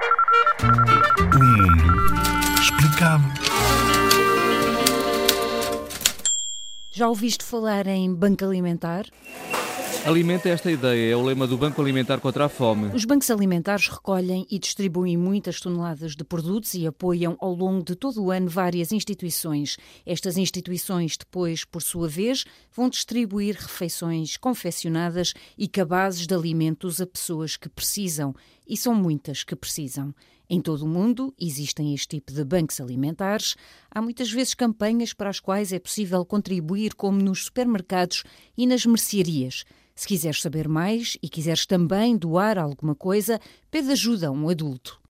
O mundo explicado. Já ouviste falar em banco alimentar? Alimenta esta ideia, é o lema do Banco Alimentar contra a Fome. Os bancos alimentares recolhem e distribuem muitas toneladas de produtos e apoiam ao longo de todo o ano várias instituições. Estas instituições, depois, por sua vez, vão distribuir refeições confeccionadas e cabazes de alimentos a pessoas que precisam. E são muitas que precisam. Em todo o mundo existem este tipo de bancos alimentares. Há muitas vezes campanhas para as quais é possível contribuir, como nos supermercados e nas mercearias. Se quiseres saber mais e quiseres também doar alguma coisa, pede ajuda a um adulto.